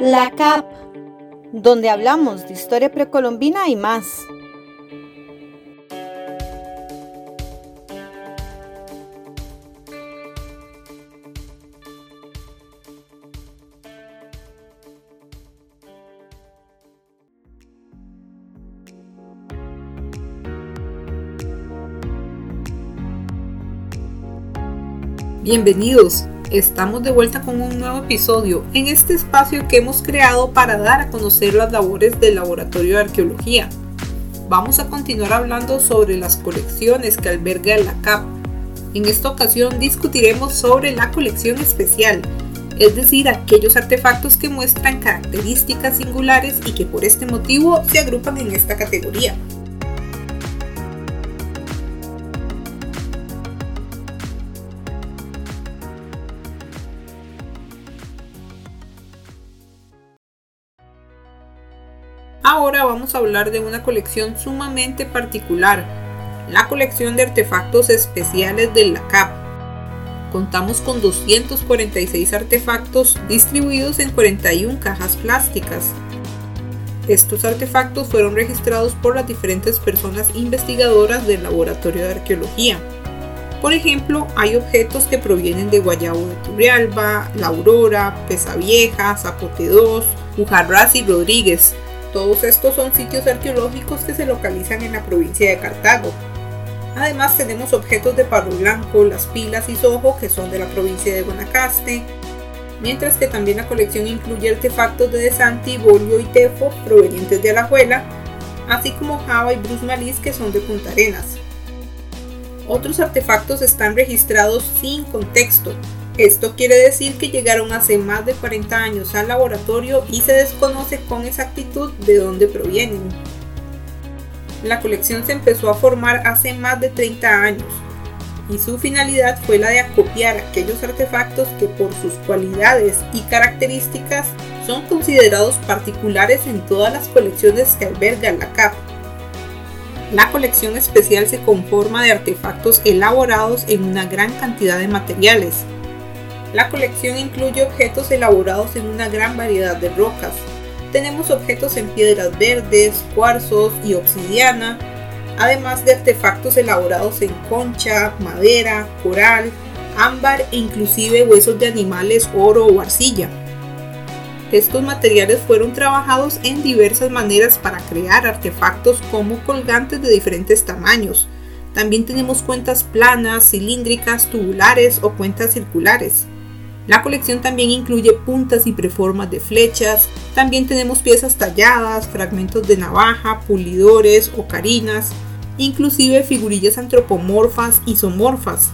La CAP, donde hablamos de historia precolombina y más. Bienvenidos, estamos de vuelta con un nuevo episodio en este espacio que hemos creado para dar a conocer las labores del Laboratorio de Arqueología. Vamos a continuar hablando sobre las colecciones que alberga la CAP. En esta ocasión discutiremos sobre la colección especial, es decir, aquellos artefactos que muestran características singulares y que por este motivo se agrupan en esta categoría. Ahora vamos a hablar de una colección sumamente particular, la colección de artefactos especiales de la CAP. Contamos con 246 artefactos distribuidos en 41 cajas plásticas. Estos artefactos fueron registrados por las diferentes personas investigadoras del Laboratorio de Arqueología. Por ejemplo, hay objetos que provienen de Guayabo de Turrialba, La Aurora, Pesa Vieja, Zapote 2, Ujarras y Rodríguez, todos estos son sitios arqueológicos que se localizan en la provincia de Cartago. Además tenemos objetos de Palo Blanco, las pilas y sojo que son de la provincia de Guanacaste, mientras que también la colección incluye artefactos de Desanti, Bolio y Tefo provenientes de Alajuela, así como Java y Bruce Malis que son de Punta Arenas. Otros artefactos están registrados sin contexto, esto quiere decir que llegaron hace más de 40 años al laboratorio y se desconoce con exactitud de dónde provienen. La colección se empezó a formar hace más de 30 años y su finalidad fue la de acopiar aquellos artefactos que por sus cualidades y características son considerados particulares en todas las colecciones que alberga la CAP. La colección especial se conforma de artefactos elaborados en una gran cantidad de materiales, la colección incluye objetos elaborados en una gran variedad de rocas. Tenemos objetos en piedras verdes, cuarzos y obsidiana, además de artefactos elaborados en concha, madera, coral, ámbar e inclusive huesos de animales, oro o arcilla. Estos materiales fueron trabajados en diversas maneras para crear artefactos como colgantes de diferentes tamaños. También tenemos cuentas planas, cilíndricas, tubulares o cuentas circulares. La colección también incluye puntas y preformas de flechas, también tenemos piezas talladas, fragmentos de navaja, pulidores, ocarinas, inclusive figurillas antropomorfas, isomorfas.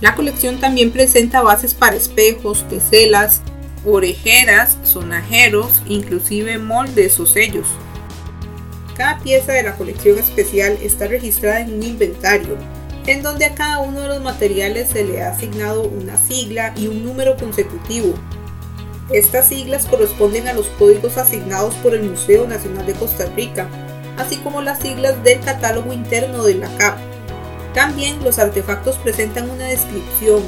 La colección también presenta bases para espejos, teselas, orejeras, sonajeros, inclusive moldes o sellos. Cada pieza de la colección especial está registrada en un inventario, en donde a cada uno de los materiales se le ha asignado una sigla y un número consecutivo. Estas siglas corresponden a los códigos asignados por el Museo Nacional de Costa Rica, así como las siglas del catálogo interno de la CAP. También los artefactos presentan una descripción,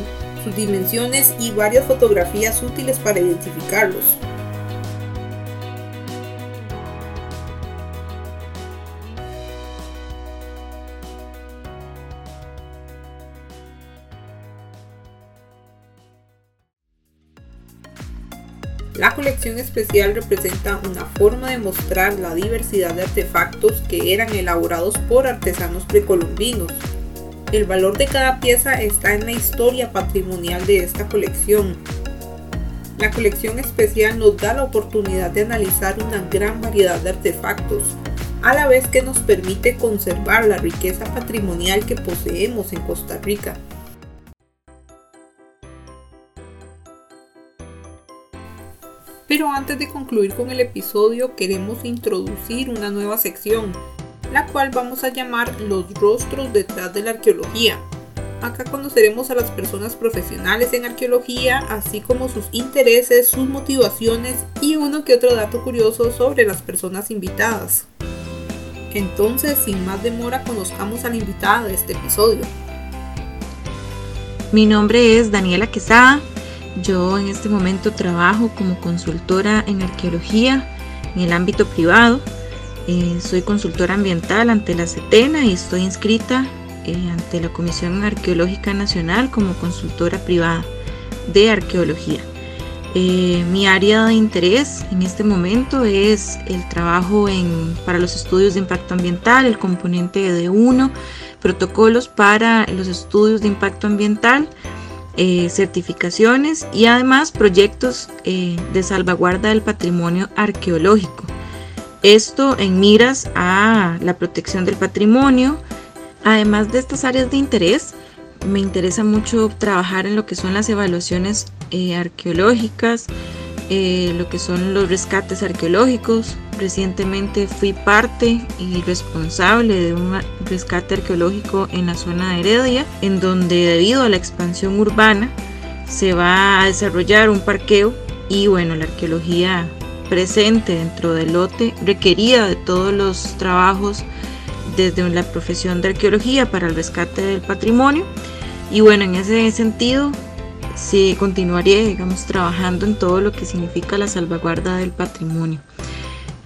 sus dimensiones y varias fotografías útiles para identificarlos. La colección especial representa una forma de mostrar la diversidad de artefactos que eran elaborados por artesanos precolombinos. El valor de cada pieza está en la historia patrimonial de esta colección. La colección especial nos da la oportunidad de analizar una gran variedad de artefactos, a la vez que nos permite conservar la riqueza patrimonial que poseemos en Costa Rica. Pero antes de concluir con el episodio queremos introducir una nueva sección, la cual vamos a llamar los rostros detrás de la arqueología. Acá conoceremos a las personas profesionales en arqueología, así como sus intereses, sus motivaciones y uno que otro dato curioso sobre las personas invitadas. Entonces, sin más demora, conozcamos a la invitada de este episodio. Mi nombre es Daniela Quesada, Yo en este momento trabajo como consultora en arqueología en el ámbito privado. Eh, soy consultora ambiental ante la CETENA y estoy inscrita eh, ante la Comisión Arqueológica Nacional como consultora privada de arqueología. Eh, mi área de interés en este momento es el trabajo en, para los estudios de impacto ambiental, el componente de 1, protocolos para los estudios de impacto ambiental, eh, certificaciones y además proyectos eh, de salvaguarda del patrimonio arqueológico. Esto en miras a la protección del patrimonio. Además de estas áreas de interés, me interesa mucho trabajar en lo que son las evaluaciones eh, arqueológicas, eh, lo que son los rescates arqueológicos. Recientemente fui parte y responsable de un rescate arqueológico en la zona de Heredia, en donde debido a la expansión urbana se va a desarrollar un parqueo y bueno, la arqueología presente dentro del lote requería de todos los trabajos desde la profesión de arqueología para el rescate del patrimonio y bueno, en ese sentido sí continuaría, digamos, trabajando en todo lo que significa la salvaguarda del patrimonio.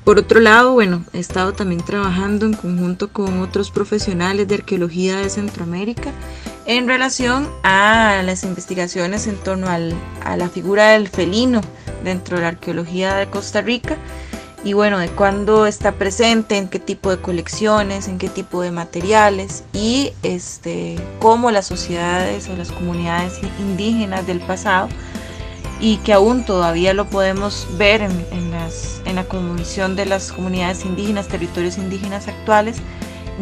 Por otro lado, bueno, he estado también trabajando en conjunto con otros profesionales de arqueología de Centroamérica en relación a las investigaciones en torno a la figura del felino dentro de la arqueología de Costa Rica y bueno, de cuándo está presente, en qué tipo de colecciones, en qué tipo de materiales y este, cómo las sociedades o las comunidades indígenas del pasado y que aún todavía lo podemos ver en, las, en la comisión de las comunidades indígenas, territorios indígenas actuales,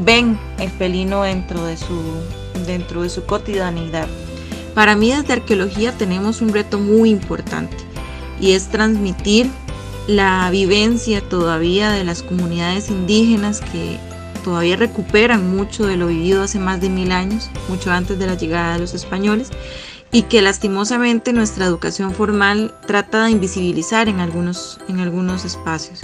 ven el pelino dentro de su, dentro de su cotidianidad. Para mí desde arqueología tenemos un reto muy importante y es transmitir la vivencia todavía de las comunidades indígenas que todavía recuperan mucho de lo vivido hace más de mil años, mucho antes de la llegada de los españoles, y que lastimosamente nuestra educación formal trata de invisibilizar en algunos, en algunos espacios,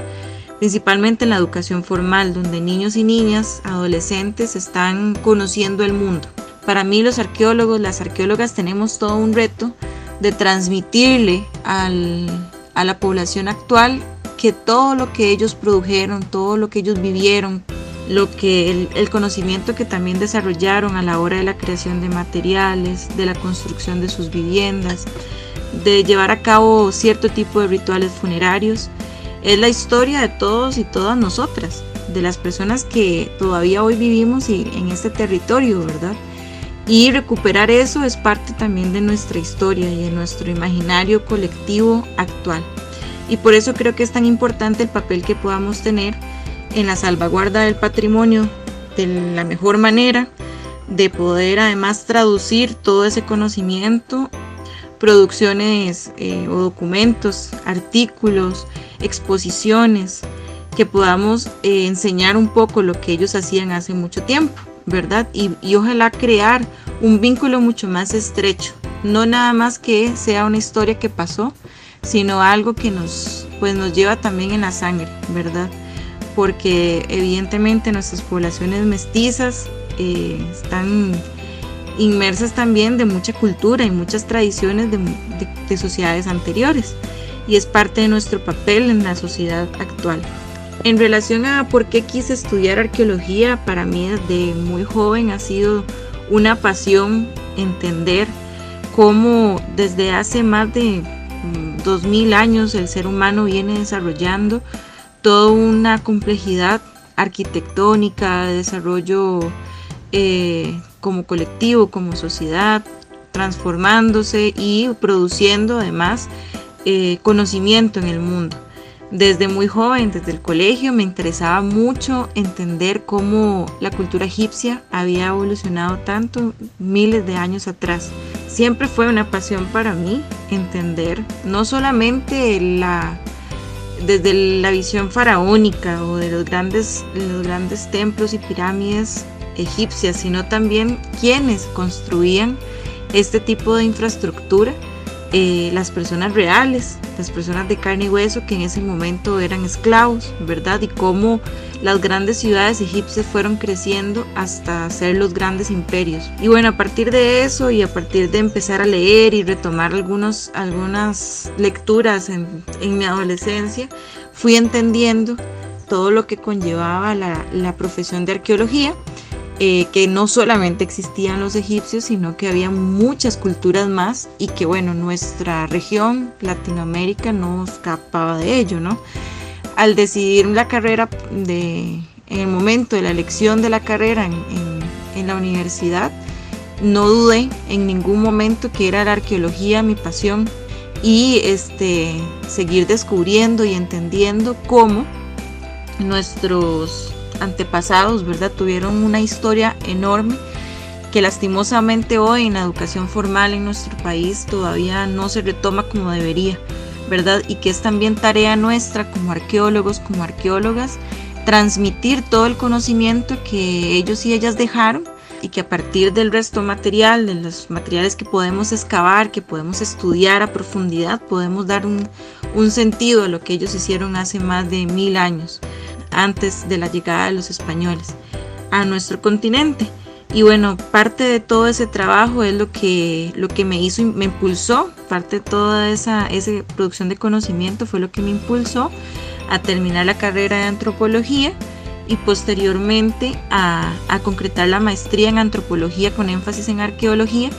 principalmente en la educación formal, donde niños y niñas, adolescentes están conociendo el mundo. Para mí los arqueólogos, las arqueólogas tenemos todo un reto de transmitirle al, a la población actual que todo lo que ellos produjeron, todo lo que ellos vivieron, lo que el, conocimiento que también desarrollaron a la hora de la creación de materiales, de la construcción de sus viviendas, de llevar a cabo cierto tipo de rituales funerarios, es la historia de todos y todas nosotras, de las personas que todavía hoy vivimos en este territorio, ¿verdad? Y recuperar eso es parte también de nuestra historia y de nuestro imaginario colectivo actual. Y por eso creo que es tan importante el papel que podamos tener en la salvaguarda del patrimonio de la mejor manera, de poder además traducir todo ese conocimiento, producciones eh, o documentos, artículos, exposiciones, que podamos eh, enseñar un poco lo que ellos hacían hace mucho tiempo. ¿Verdad? Y, ojalá crear un vínculo mucho más estrecho, no nada más que sea una historia que pasó, sino algo que nos, pues nos lleva también en la sangre, ¿verdad? Porque evidentemente nuestras poblaciones mestizas eh, están inmersas también de mucha cultura y muchas tradiciones de sociedades anteriores y es parte de nuestro papel en la sociedad actual. En relación a por qué quise estudiar arqueología, para mí desde muy joven ha sido una pasión entender cómo desde hace más de 2000 mm, años el ser humano viene desarrollando toda una complejidad arquitectónica, de desarrollo eh, como colectivo, como sociedad, transformándose y produciendo además eh, conocimiento en el mundo. Desde muy joven, desde el colegio, me interesaba mucho entender cómo la cultura egipcia había evolucionado tanto miles de años atrás. Siempre fue una pasión para mí entender no solamente la desde la visión faraónica o de los grandes, los grandes templos y pirámides egipcias, sino también quienes construían este tipo de infraestructura eh, las personas reales, las personas de carne y hueso que en ese momento eran esclavos, ¿verdad? Y cómo las grandes ciudades egipcias fueron creciendo hasta ser los grandes imperios. Y bueno, a partir de eso y a partir de empezar a leer y retomar algunos, algunas lecturas en, mi adolescencia, fui entendiendo todo lo que conllevaba la profesión de arqueología eh, que no solamente existían los egipcios, sino que había muchas culturas más y que bueno, nuestra región, Latinoamérica, no escapaba de ello, ¿no? Al decidir la carrera, de, en el momento de la elección de la carrera en, en la universidad, no dudé en ningún momento que era la arqueología mi pasión y este, seguir descubriendo y entendiendo cómo nuestros antepasados, ¿verdad? Tuvieron una historia enorme que lastimosamente hoy en la educación formal en nuestro país todavía no se retoma como debería, ¿verdad? Y que es también tarea nuestra como arqueólogos, como arqueólogas, transmitir todo el conocimiento que ellos y ellas dejaron y que a partir del resto material, de los materiales que podemos excavar, que podemos estudiar a profundidad, podemos dar un, sentido a lo que ellos hicieron hace más de mil años antes de la llegada de los españoles a nuestro continente. Y bueno, parte de todo ese trabajo es lo que, lo que me hizo, me impulsó, parte de toda esa, esa producción de conocimiento fue lo que me impulsó a terminar la carrera de antropología y posteriormente a, concretar la maestría en antropología con énfasis en arqueología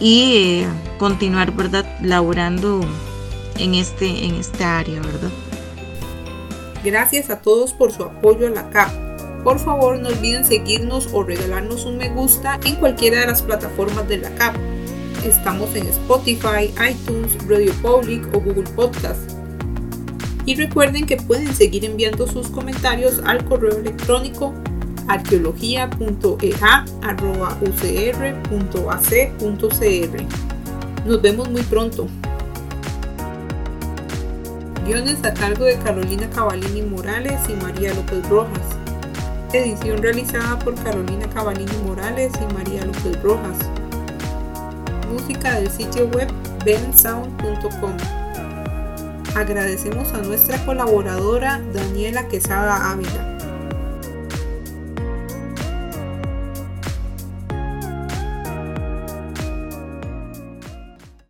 y eh, continuar, ¿verdad?, laborando en, este, en esta área, ¿verdad? Gracias a todos por su apoyo a la CAP. Por favor no olviden seguirnos o regalarnos un me gusta en cualquiera de las plataformas de la CAP. Estamos en Spotify, iTunes, Radio Public o Google Podcast. Y recuerden que pueden seguir enviando sus comentarios al correo electrónico arqueología.eja.ucr.ac.cr. Nos vemos muy pronto. Guiones a cargo de Carolina Cavalini Morales y María López Rojas. Edición realizada por Carolina Cavalini Morales y María López Rojas. Música del sitio web bensound.com. Agradecemos a nuestra colaboradora Daniela Quesada Ávila.